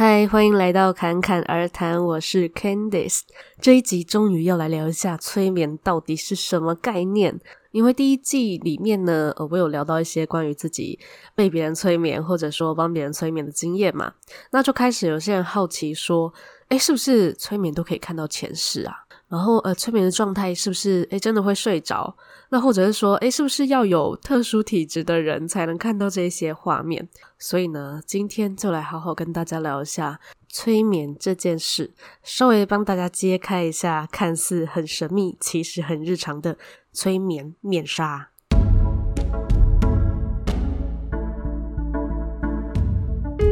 嗨，欢迎来到侃侃而谈，我是 Candice。这一集终于要来聊一下催眠到底是什么概念。因为第一季里面呢，呃，我有聊到一些关于自己被别人催眠，或者说帮别人催眠的经验嘛，那就开始有些人好奇说，诶，是不是催眠都可以看到前世啊？然后，呃，催眠的状态是不是诶真的会睡着？那或者是说，诶是不是要有特殊体质的人才能看到这些画面？所以呢，今天就来好好跟大家聊一下催眠这件事，稍微帮大家揭开一下看似很神秘，其实很日常的催眠面纱。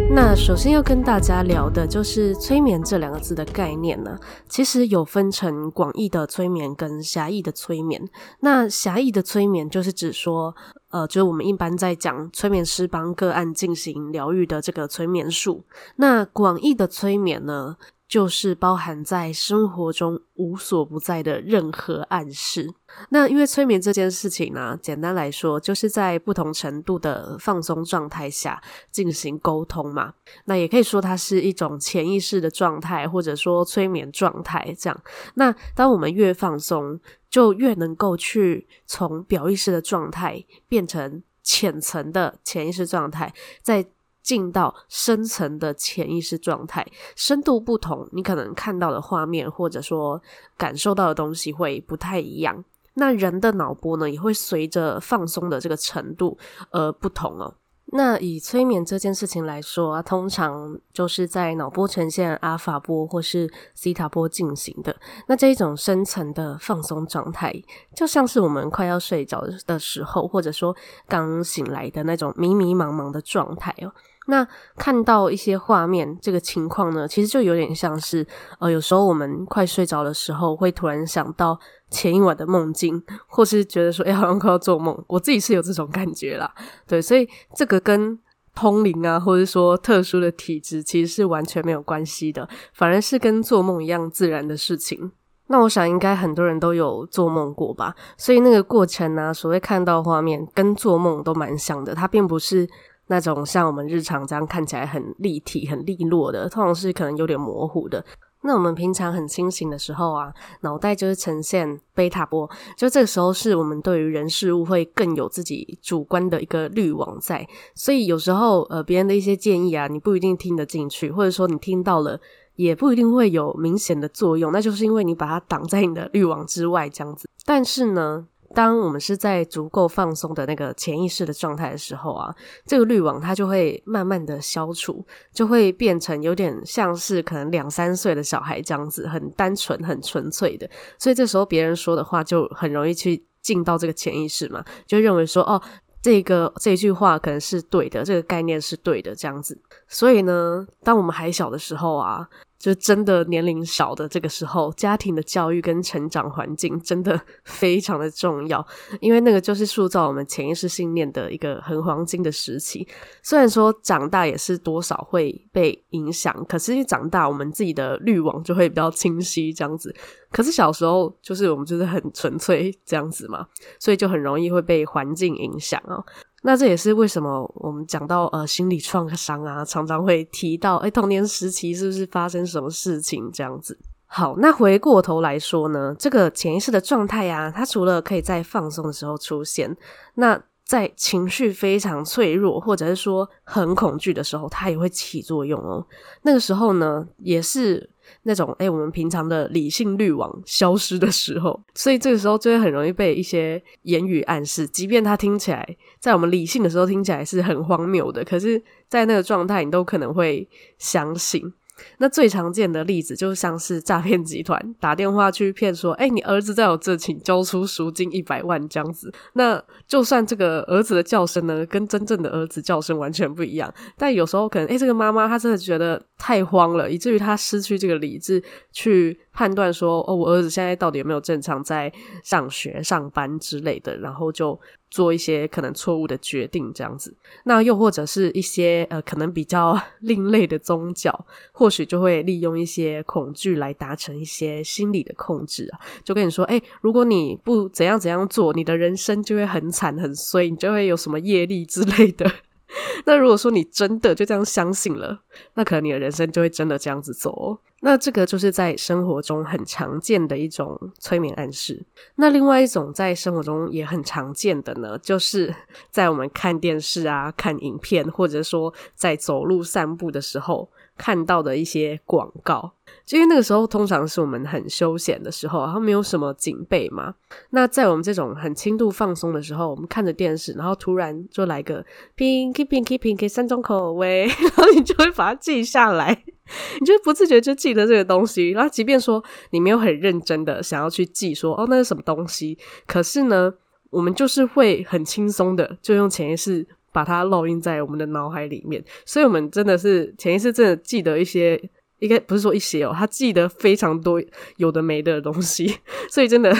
那首先要跟大家聊的就是催眠这两个字的概念呢，其实有分成广义的催眠跟狭义的催眠。那狭义的催眠就是指说，呃，就是我们一般在讲催眠师帮个案进行疗愈的这个催眠术。那广义的催眠呢，就是包含在生活中无所不在的任何暗示。那因为催眠这件事情呢，简单来说，就是在不同程度的放松状态下进行沟通嘛。那也可以说它是一种潜意识的状态，或者说催眠状态这样。那当我们越放松，就越能够去从表意识的状态变成浅层的潜意识状态，在。进到深层的潜意识状态，深度不同，你可能看到的画面或者说感受到的东西会不太一样。那人的脑波呢，也会随着放松的这个程度而不同哦。那以催眠这件事情来说啊，通常就是在脑波呈现阿法波或是西塔波进行的。那这一种深层的放松状态，就像是我们快要睡着的时候，或者说刚醒来的那种迷迷茫茫的状态哦。那看到一些画面，这个情况呢，其实就有点像是，呃，有时候我们快睡着的时候，会突然想到前一晚的梦境，或是觉得说，哎，好像快要做梦。我自己是有这种感觉啦，对，所以这个跟通灵啊，或者说特殊的体质，其实是完全没有关系的，反而是跟做梦一样自然的事情。那我想应该很多人都有做梦过吧，所以那个过程呢，所谓看到画面，跟做梦都蛮像的，它并不是。那种像我们日常这样看起来很立体、很利落的，通常是可能有点模糊的。那我们平常很清醒的时候啊，脑袋就是呈现贝塔波，就这个时候是我们对于人事物会更有自己主观的一个滤网在。所以有时候呃，别人的一些建议啊，你不一定听得进去，或者说你听到了也不一定会有明显的作用，那就是因为你把它挡在你的滤网之外这样子。但是呢，当我们是在足够放松的那个潜意识的状态的时候啊，这个滤网它就会慢慢的消除，就会变成有点像是可能两三岁的小孩这样子，很单纯、很纯粹的。所以这时候别人说的话就很容易去进到这个潜意识嘛，就认为说哦，这个这句话可能是对的，这个概念是对的这样子。所以呢，当我们还小的时候啊。就真的年龄小的这个时候，家庭的教育跟成长环境真的 非常的重要，因为那个就是塑造我们潜意识信念的一个很黄金的时期。虽然说长大也是多少会被影响，可是一长大我们自己的滤网就会比较清晰这样子。可是小时候就是我们就是很纯粹这样子嘛，所以就很容易会被环境影响哦。那这也是为什么我们讲到呃心理创伤啊，常常会提到诶童年时期是不是发生什么事情这样子。好，那回过头来说呢，这个潜意识的状态啊，它除了可以在放松的时候出现，那在情绪非常脆弱或者是说很恐惧的时候，它也会起作用哦。那个时候呢，也是。那种诶，我们平常的理性滤网消失的时候，所以这个时候就会很容易被一些言语暗示，即便它听起来在我们理性的时候听起来是很荒谬的，可是，在那个状态，你都可能会相信。那最常见的例子就像是诈骗集团打电话去骗说：“哎，你儿子在我这，请交出赎金一百万。”这样子。那就算这个儿子的叫声呢，跟真正的儿子叫声完全不一样，但有时候可能，哎，这个妈妈她真的觉得太慌了，以至于她失去这个理智去判断说：“哦，我儿子现在到底有没有正常在上学、上班之类的？”然后就。做一些可能错误的决定，这样子，那又或者是一些呃，可能比较另类的宗教，或许就会利用一些恐惧来达成一些心理的控制啊，就跟你说，诶，如果你不怎样怎样做，你的人生就会很惨很衰，你就会有什么业力之类的。那如果说你真的就这样相信了，那可能你的人生就会真的这样子走。那这个就是在生活中很常见的一种催眠暗示。那另外一种在生活中也很常见的呢，就是在我们看电视啊、看影片，或者说在走路散步的时候看到的一些广告。就因为那个时候通常是我们很休闲的时候，然后没有什么警备嘛。那在我们这种很轻度放松的时候，我们看着电视，然后突然就来个 Pinky Pinky Pinky 三种口味，然后你就会把它记下来，你就不自觉就记得这个东西。然后即便说你没有很认真的想要去记，说哦那是什么东西，可是呢，我们就是会很轻松的就用潜意识把它烙印在我们的脑海里面。所以我们真的是潜意识真的记得一些。应该不是说一些哦，他记得非常多有的没的东西，所以真的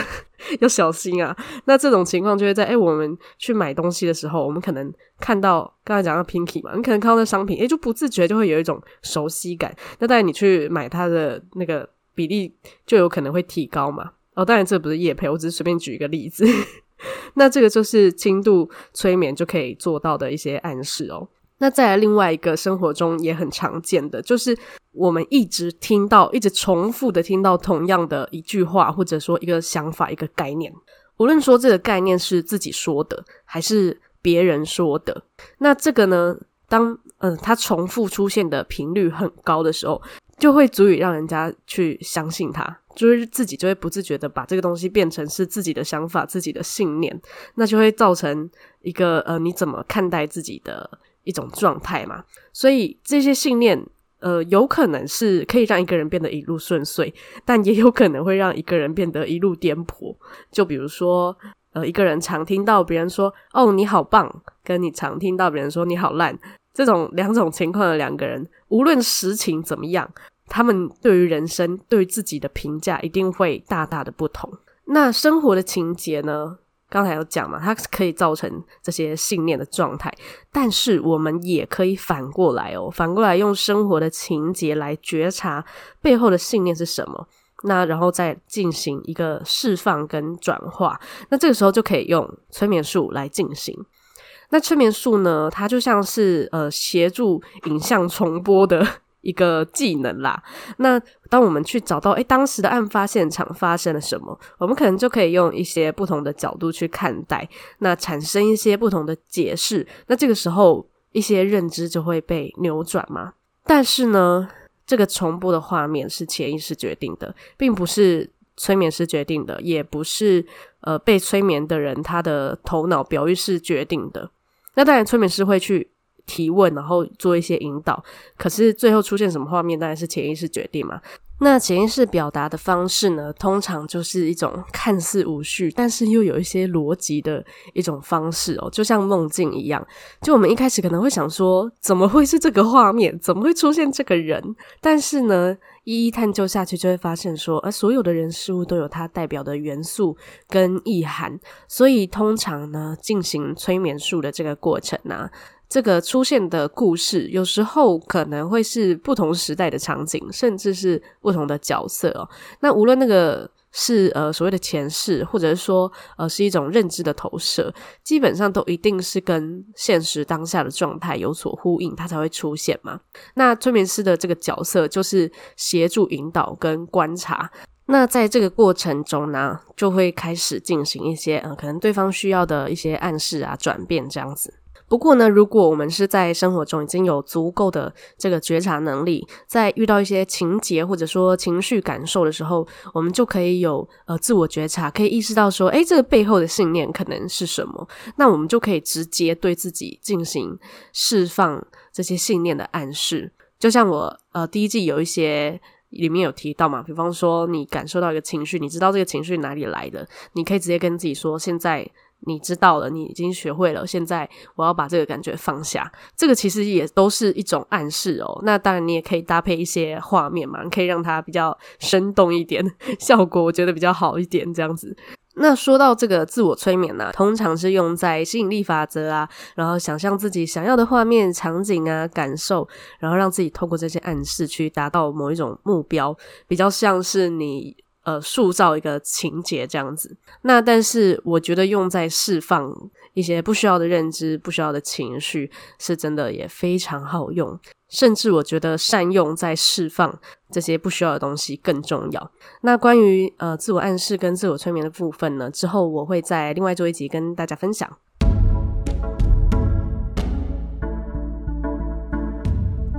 要小心啊。那这种情况就会在哎、我们去买东西的时候，我们可能看到刚才讲到 Pinky 嘛，你可能看到那商品，哎、就不自觉就会有一种熟悉感。那当然你去买它的那个比例就有可能会提高嘛。哦，当然这不是叶配，我只是随便举一个例子。那这个就是轻度催眠就可以做到的一些暗示哦。那再来另外一个生活中也很常见的，就是我们一直听到、一直重复的听到同样的一句话，或者说一个想法、一个概念。无论说这个概念是自己说的，还是别人说的，那这个呢，当嗯、它重复出现的频率很高的时候，就会足以让人家去相信它，就是自己就会不自觉的把这个东西变成是自己的想法、自己的信念，那就会造成一个呃你怎么看待自己的。一种状态嘛，所以这些信念，呃，有可能是可以让一个人变得一路顺遂，但也有可能会让一个人变得一路颠簸。就比如说，呃，一个人常听到别人说“哦，你好棒”，跟你常听到别人说“你好烂”，这种两种情况的两个人，无论实情怎么样，他们对于人生、对于自己的评价一定会大大的不同。那生活的情节呢？刚才有讲嘛，它可以造成这些信念的状态，但是我们也可以反过来哦，反过来用生活的情节来觉察背后的信念是什么，那然后再进行一个释放跟转化，那这个时候就可以用催眠术来进行。那催眠术呢，它就像是呃协助影像重播的。一个技能啦，那当我们去找到，诶，当时的案发现场发生了什么，我们可能就可以用一些不同的角度去看待，那产生一些不同的解释，那这个时候一些认知就会被扭转嘛。但是呢，这个重播的画面是潜意识决定的，并不是催眠师决定的，也不是呃被催眠的人他的头脑表意识决定的。那当然，催眠师会去。提问，然后做一些引导，可是最后出现什么画面，当然是潜意识决定嘛。那潜意识表达的方式呢，通常就是一种看似无序，但是又有一些逻辑的一种方式哦，就像梦境一样。就我们一开始可能会想说，怎么会是这个画面？怎么会出现这个人？但是呢，一一探究下去，就会发现说，呃，所有的人事物都有它代表的元素跟意涵。所以通常呢，进行催眠术的这个过程呢，这个出现的故事，有时候可能会是不同时代的场景，甚至是不同的角色哦。那无论那个是呃所谓的前世，或者是说呃是一种认知的投射，基本上都一定是跟现实当下的状态有所呼应，它才会出现嘛。那催眠师的这个角色就是协助引导跟观察。那在这个过程中呢，就会开始进行一些呃可能对方需要的一些暗示啊、转变这样子。不过呢，如果我们是在生活中已经有足够的这个觉察能力，在遇到一些情节或者说情绪感受的时候，我们就可以有呃自我觉察，可以意识到说，诶，这个背后的信念可能是什么？那我们就可以直接对自己进行释放这些信念的暗示。就像我呃第一季有一些里面有提到嘛，比方说你感受到一个情绪，你知道这个情绪哪里来的，你可以直接跟自己说，现在。你知道了，你已经学会了。现在我要把这个感觉放下，这个其实也都是一种暗示哦。那当然，你也可以搭配一些画面嘛，可以让它比较生动一点，效果我觉得比较好一点，这样子。那说到这个自我催眠呢，通常是用在吸引力法则啊，然后想象自己想要的画面、场景啊、感受，然后让自己透过这些暗示去达到某一种目标，比较像是你。呃塑造一个情节这样子。那但是我觉得用在释放一些不需要的认知、不需要的情绪，是真的也非常好用。甚至我觉得善用在释放这些不需要的东西更重要。那关于呃自我暗示跟自我催眠的部分呢，之后我会在另外做一集跟大家分享。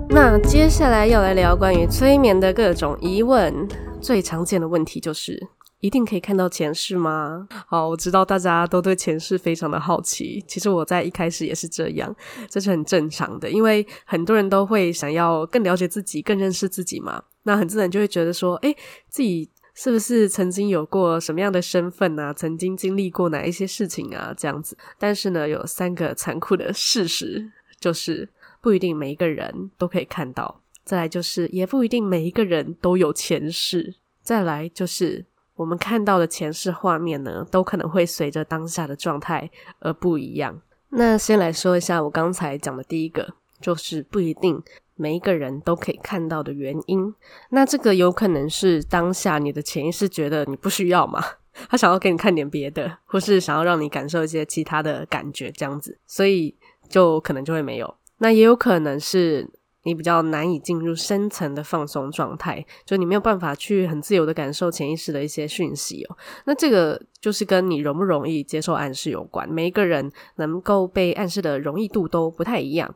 那接下来要来聊关于催眠的各种疑问，最常见的问题就是。一定可以看到前世吗？好，我知道大家都对前世非常的好奇。其实我在一开始也是这样，这是很正常的，因为很多人都会想要更了解自己、更认识自己嘛。那很自然就会觉得说，诶，自己是不是曾经有过什么样的身份啊？曾经经历过哪一些事情啊？这样子。但是呢，有三个残酷的事实，就是不一定每一个人都可以看到。再来就是，也不一定每一个人都有前世。再来就是。我们看到的前世画面呢，都可能会随着当下的状态而不一样。那先来说一下我刚才讲的第一个，就是不一定每一个人都可以看到的原因。那这个有可能是当下你的潜意识觉得你不需要嘛，他想要给你看点别的，或是想要让你感受一些其他的感觉，这样子，所以就可能就会没有。那也有可能是。你比较难以进入深层的放松状态，就你没有办法去很自由的感受潜意识的一些讯息哦。那这个就是跟你容不容易接受暗示有关，每一个人能够被暗示的容易度都不太一样。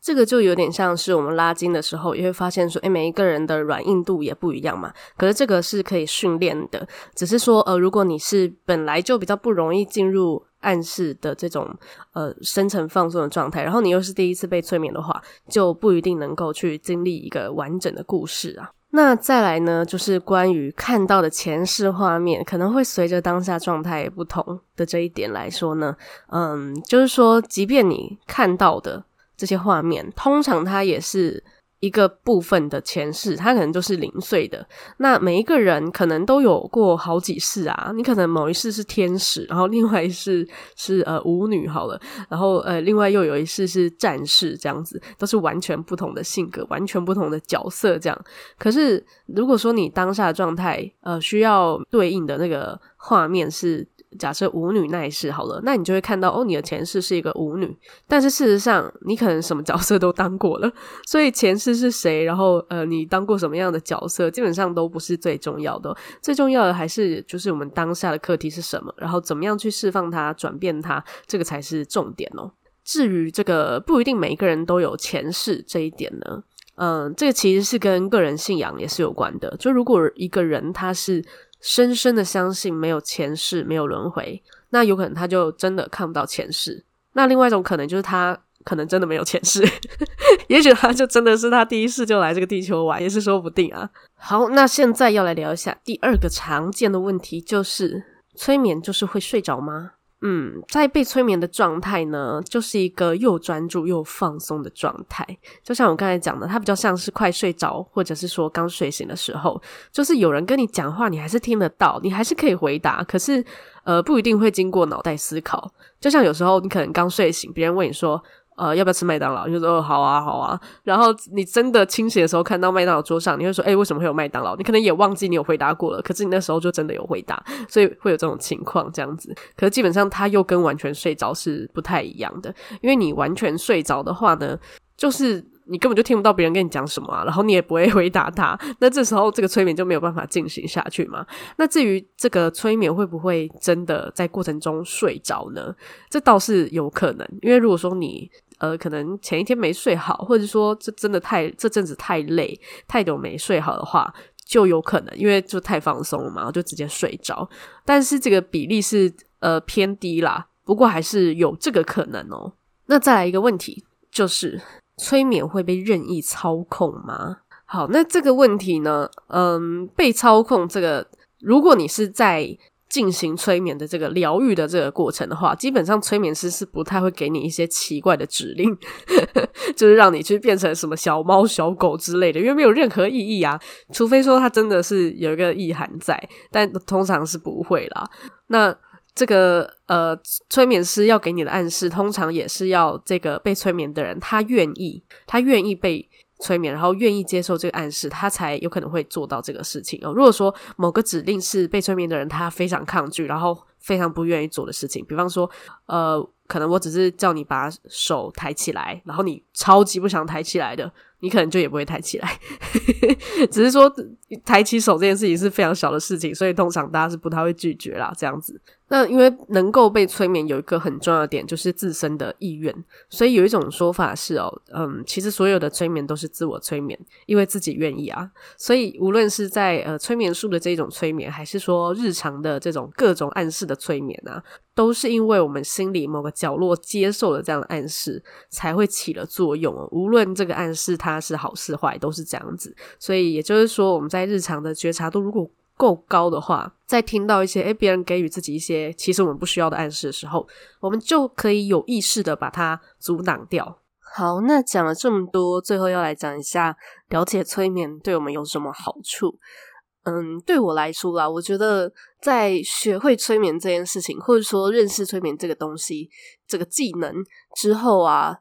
这个就有点像是我们拉筋的时候，也会发现说，诶，每一个人的软硬度也不一样嘛。可是这个是可以训练的，只是说，呃，如果你是本来就比较不容易进入。暗示的这种呃深层放松的状态，然后你又是第一次被催眠的话，就不一定能够去经历一个完整的故事啊。那再来呢，就是关于看到的前世画面可能会随着当下状态不同的这一点来说呢，嗯，就是说，即便你看到的这些画面，通常它也是。一个部分的前世，他可能就是零碎的。那每一个人可能都有过好几世啊。你可能某一世是天使，然后另外一世是呃舞女好了，然后呃另外又有一世是战士，这样子都是完全不同的性格，完全不同的角色这样。可是如果说你当下的状态呃需要对应的那个画面是。假设舞女那一世好了，那你就会看到哦，你的前世是一个舞女，但是事实上你可能什么角色都当过了，所以前世是谁，然后呃，你当过什么样的角色，基本上都不是最重要的，最重要的还是就是我们当下的课题是什么，然后怎么样去释放它、转变它，这个才是重点哦。至于这个不一定每一个人都有前世这一点呢，嗯、这个其实是跟个人信仰也是有关的，就如果一个人他是。深深的相信没有前世，没有轮回，那有可能他就真的看不到前世。那另外一种可能就是他可能真的没有前世，也许他就真的是他第一世就来这个地球玩，也是说不定啊。好，那现在要来聊一下第二个常见的问题，就是催眠就是会睡着吗？嗯，在被催眠的状态呢，就是一个又专注又放松的状态。就像我刚才讲的，它比较像是快睡着，或者是说刚睡醒的时候，就是有人跟你讲话，你还是听得到，你还是可以回答，可是呃，不一定会经过脑袋思考。就像有时候你可能刚睡醒，别人问你说。呃，要不要吃麦当劳？你就说哦，好啊，好啊。然后你真的清醒的时候，看到麦当劳桌上，你会说，诶，为什么会有麦当劳？你可能也忘记你有回答过了，可是你那时候就真的有回答，所以会有这种情况这样子。可是基本上，它又跟完全睡着是不太一样的，因为你完全睡着的话呢，就是你根本就听不到别人跟你讲什么啊，然后你也不会回答他，那这时候这个催眠就没有办法进行下去嘛。那至于这个催眠会不会真的在过程中睡着呢？这倒是有可能，因为如果说你。呃，可能前一天没睡好，或者说这真的太这阵子太累，太久没睡好的话，就有可能，因为就太放松了嘛，就直接睡着。但是这个比例是呃偏低啦，不过还是有这个可能哦。那再来一个问题，就是催眠会被任意操控吗？好，那这个问题呢，嗯，被操控这个，如果你是在。进行催眠的这个疗愈的这个过程的话，基本上催眠师是不太会给你一些奇怪的指令，就是让你去变成什么小猫、小狗之类的，因为没有任何意义啊。除非说它真的是有一个意涵在，但通常是不会啦。那这个呃，催眠师要给你的暗示，通常也是要这个被催眠的人他愿意，他愿意被催眠，然后愿意接受这个暗示，他才有可能会做到这个事情哦。如果说某个指令是被催眠的人他非常抗拒，然后非常不愿意做的事情，比方说，呃，可能我只是叫你把手抬起来，然后你超级不想抬起来的。你可能就也不会抬起来，只是说抬起手这件事情是非常小的事情，所以通常大家是不太会拒绝啦，这样子。那因为能够被催眠有一个很重要的点，就是自身的意愿。所以有一种说法是哦，嗯，其实所有的催眠都是自我催眠，因为自己愿意啊。所以无论是在呃催眠术的这种催眠，还是说日常的这种各种暗示的催眠啊，都是因为我们心里某个角落接受了这样的暗示，才会起了作用哦。无论这个暗示它是好是坏，都是这样子。所以也就是说，我们在日常的觉察度如果够高的话，在听到一些诶别人给予自己一些其实我们不需要的暗示的时候，我们就可以有意识的把它阻挡掉。好，那讲了这么多，最后要来讲一下了解催眠对我们有什么好处。嗯，对我来说啦，我觉得在学会催眠这件事情，或者说认识催眠这个东西、这个技能之后啊。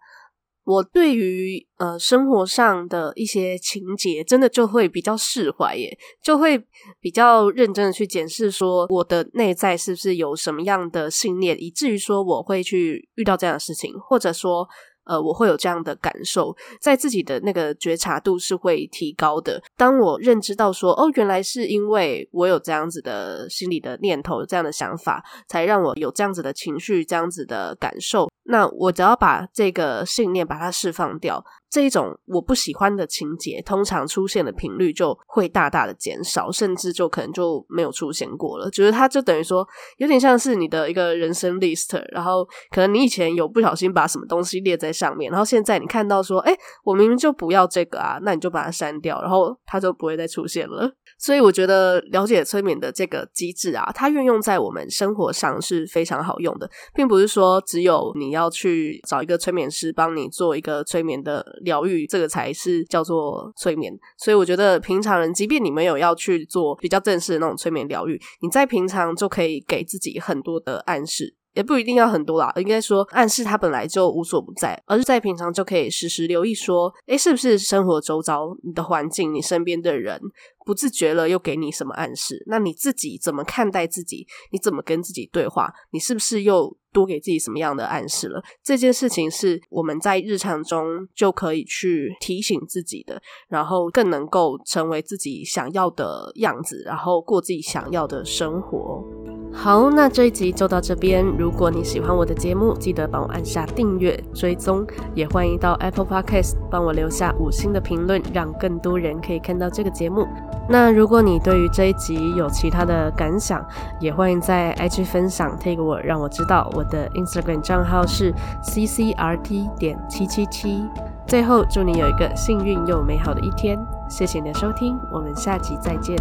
我对于呃生活上的一些情节，真的就会比较释怀耶，就会比较认真的去检视说我的内在是不是有什么样的信念，以至于说我会去遇到这样的事情，或者说呃我会有这样的感受，在自己的那个觉察度是会提高的。当我认知到说哦，原来是因为我有这样子的心理的念头、这样的想法，才让我有这样子的情绪、这样子的感受。那我只要把这个信念把它释放掉，这一种我不喜欢的情节，通常出现的频率就会大大的减少，甚至就可能就没有出现过了。觉得它就等于说，有点像是你的一个人生 list，然后可能你以前有不小心把什么东西列在上面，然后现在你看到说，诶，我明明就不要这个啊，那你就把它删掉，然后它就不会再出现了。所以我觉得了解催眠的这个机制啊，它运用在我们生活上是非常好用的，并不是说只有你要去找一个催眠师帮你做一个催眠的疗愈，这个才是叫做催眠。所以我觉得平常人，即便你没有要去做比较正式的那种催眠疗愈，你在平常就可以给自己很多的暗示。也不一定要很多啦，应该说暗示它本来就无所不在，而是在平常就可以时时留意说，诶，是不是生活周遭你的环境、你身边的人不自觉了又给你什么暗示？那你自己怎么看待自己？你怎么跟自己对话？你是不是又多给自己什么样的暗示了？这件事情是我们在日常中就可以去提醒自己的，然后更能够成为自己想要的样子，然后过自己想要的生活。好，那这一集就到这边。如果你喜欢我的节目，记得帮我按下订阅、追踪，也欢迎到 Apple Podcast 帮我留下五星的评论，让更多人可以看到这个节目。那如果你对于这一集有其他的感想，也欢迎在 IG 分享 tag 我，让我知道。我的 Instagram 账号是 ccrt 点七七七。最后，祝你有一个幸运又美好的一天。谢谢你的收听，我们下集再见。